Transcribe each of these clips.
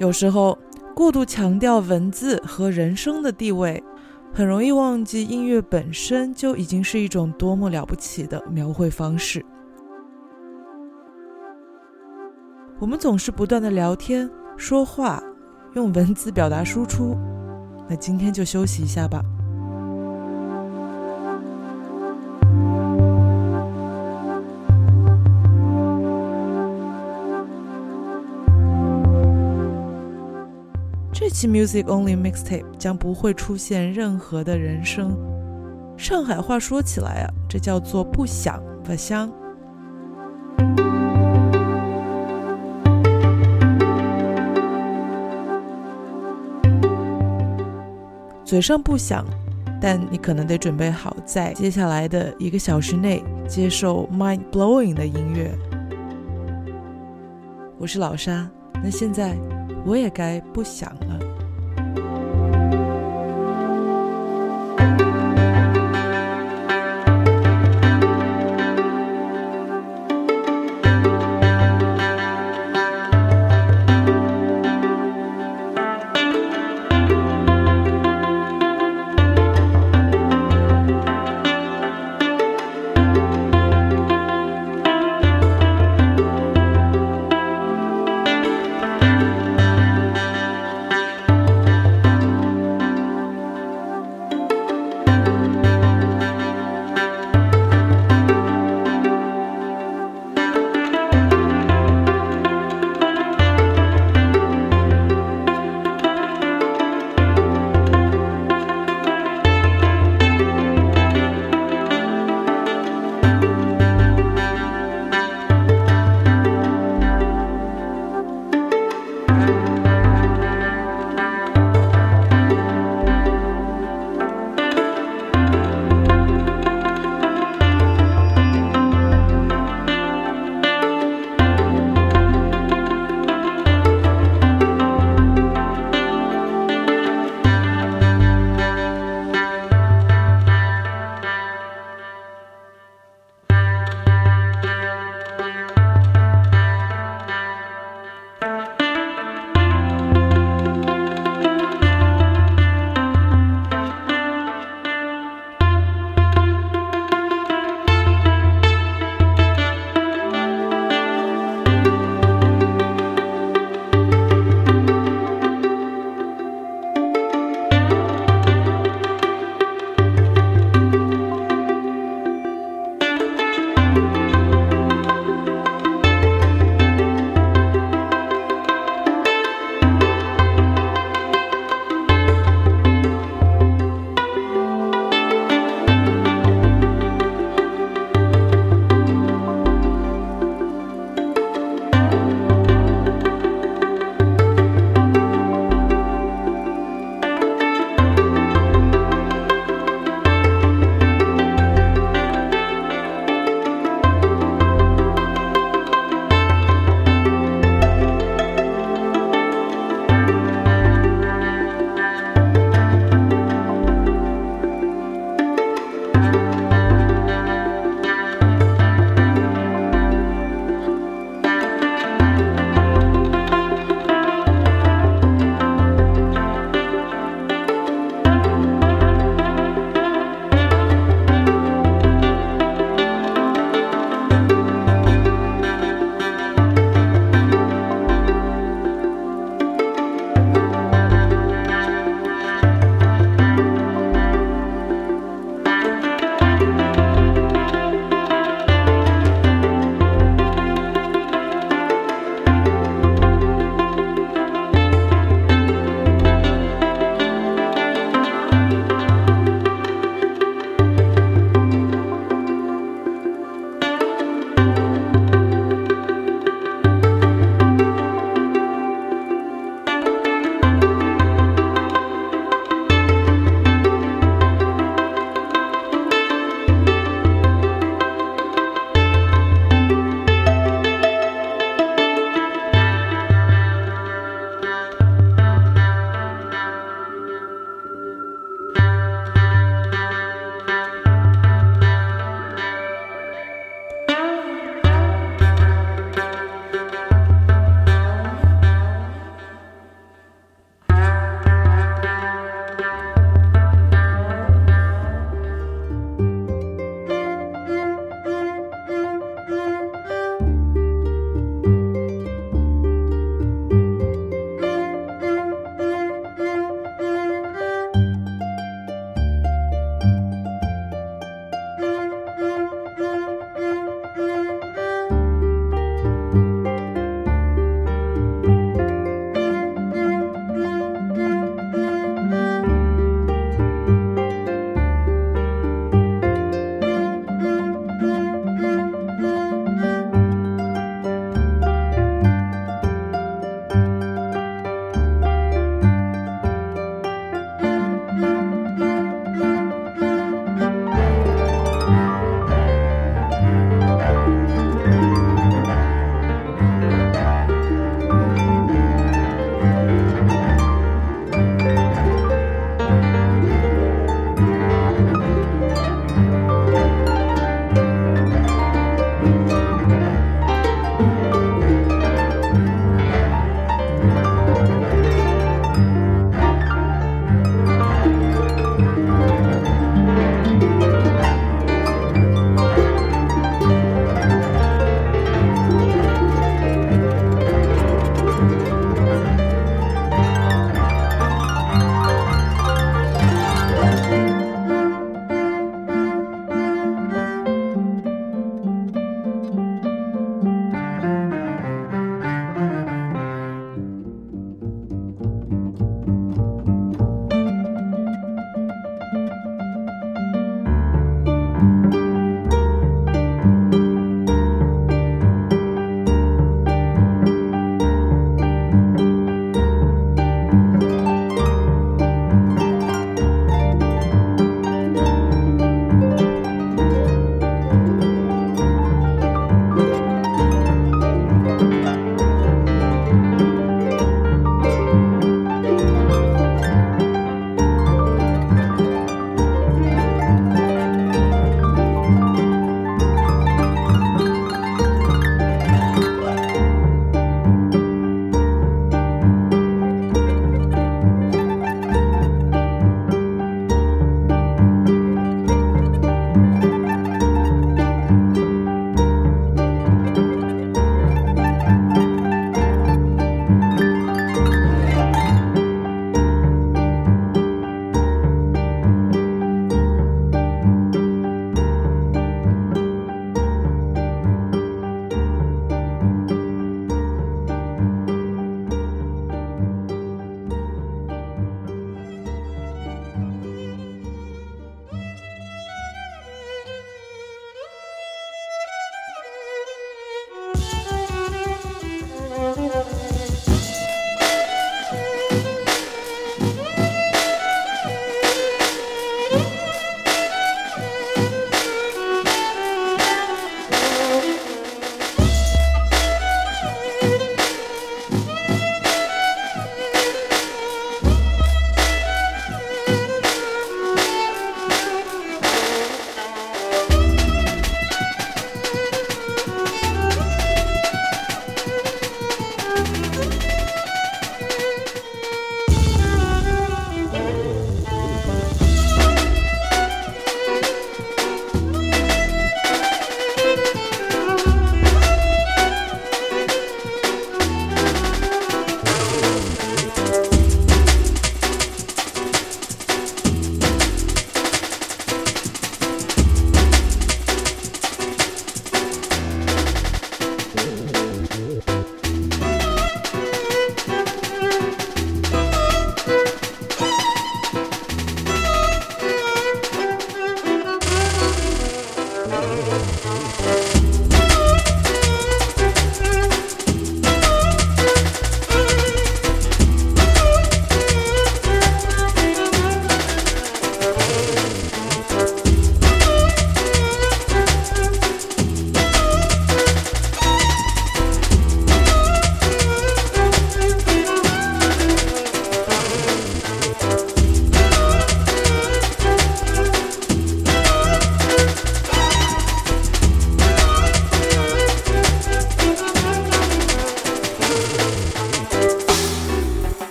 有时候过度强调文字和人声的地位，很容易忘记音乐本身就已经是一种多么了不起的描绘方式。我们总是不断的聊天、说话，用文字表达输出。那今天就休息一下吧。期 Music Only Mixtape 将不会出现任何的人声。上海话说起来啊，这叫做不响不香。嘴上不响，但你可能得准备好，在接下来的一个小时内接受 mind blowing 的音乐。我是老沙，那现在我也该不想了。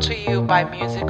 To you by Music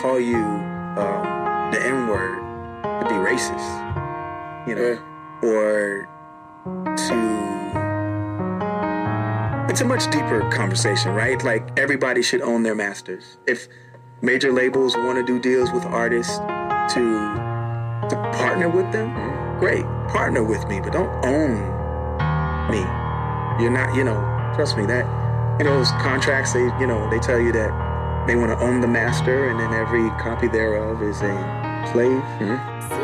Call you um, the N word to be racist, you know, yeah. or to. It's a much deeper conversation, right? Like everybody should own their masters. If major labels want to do deals with artists to to partner with them, great, partner with me, but don't own me. You're not, you know, trust me that you know those contracts they you know they tell you that they want to own the master, and then every copy thereof is a slave. Mm-hmm.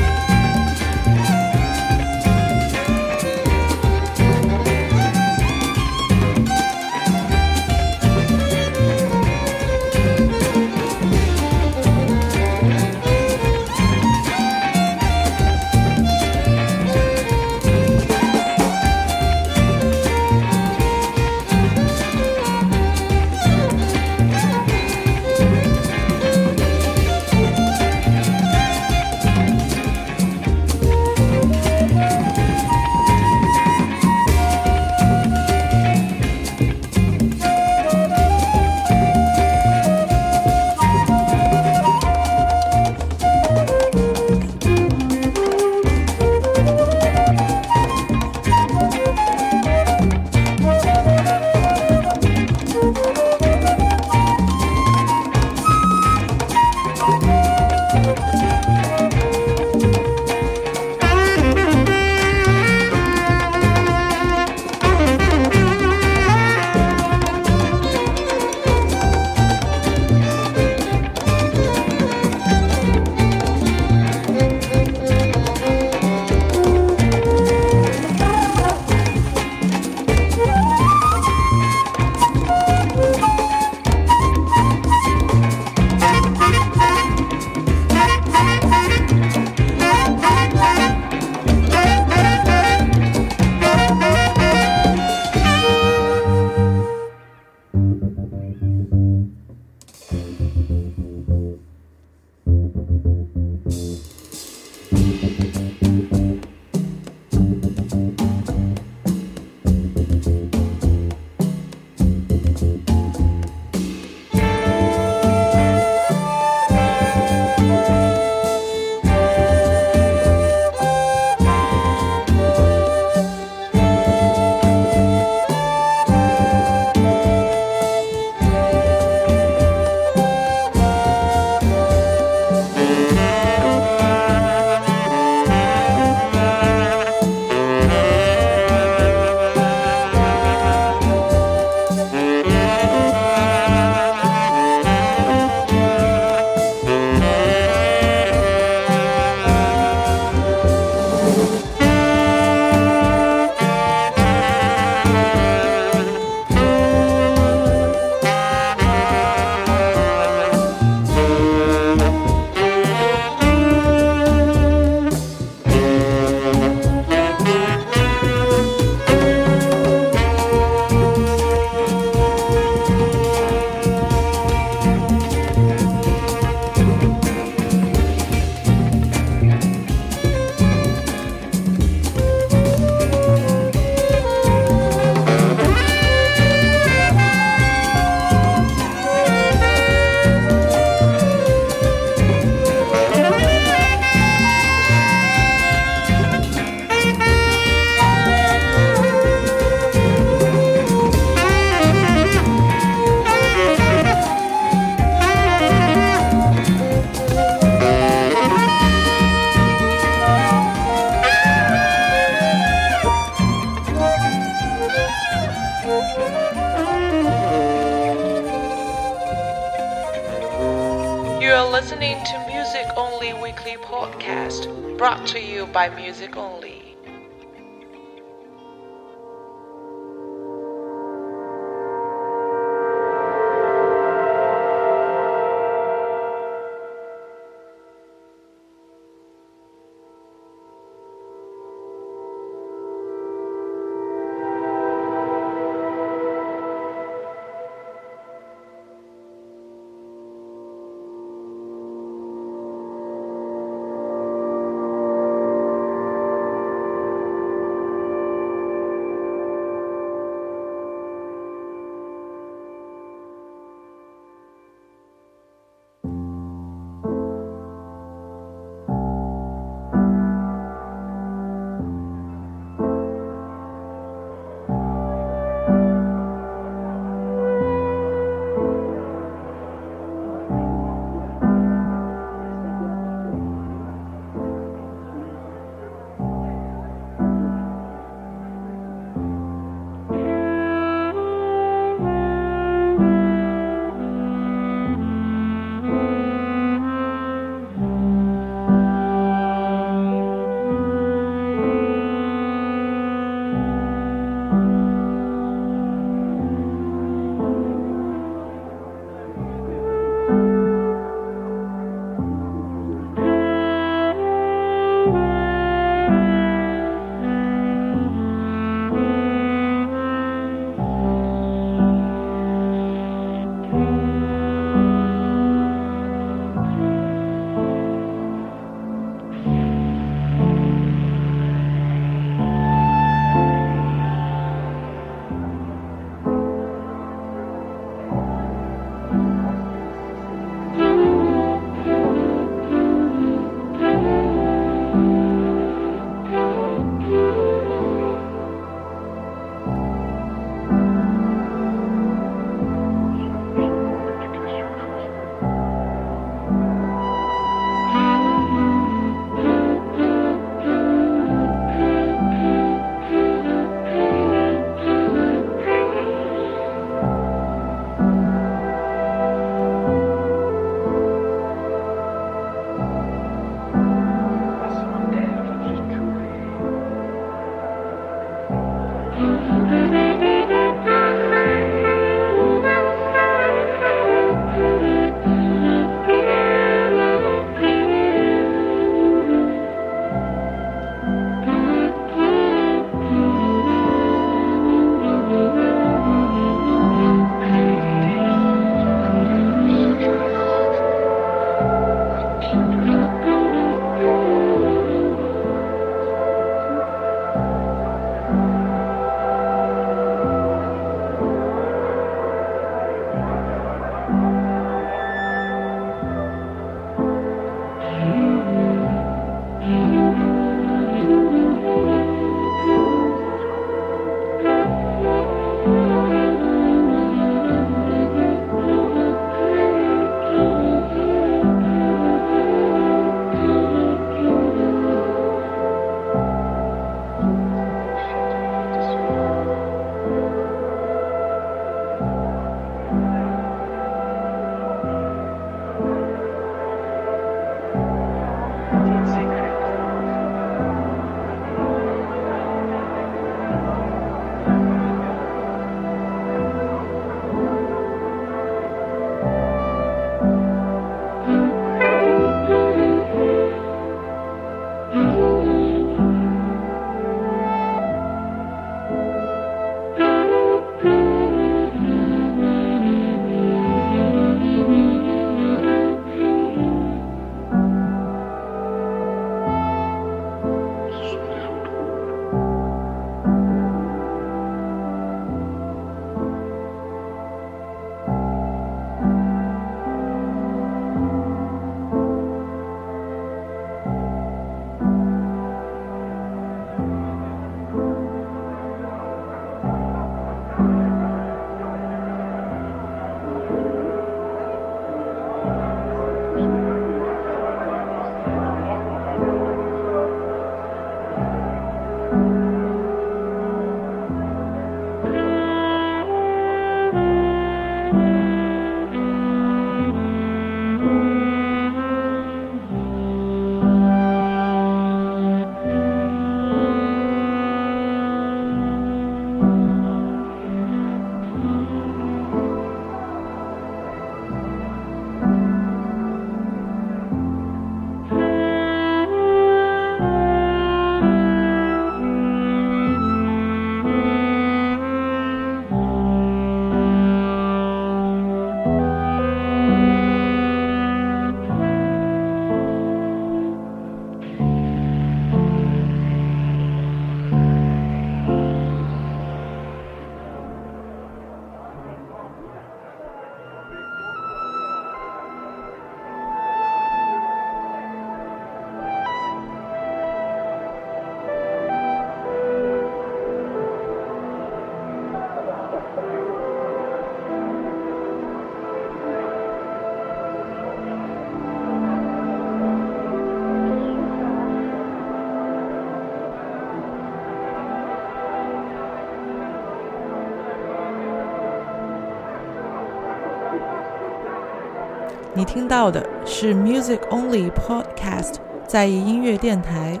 你听到的是 Music Only Podcast 在意音乐电台。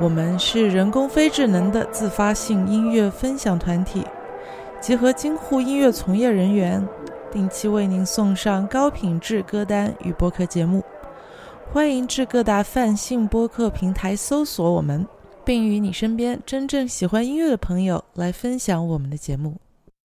我们是人工非智能的自发性音乐分享团体，集合京沪音乐从业人员，定期为您送上高品质歌单与播客节目。欢迎至各大泛性播客平台搜索我们，并与你身边真正喜欢音乐的朋友来分享我们的节目。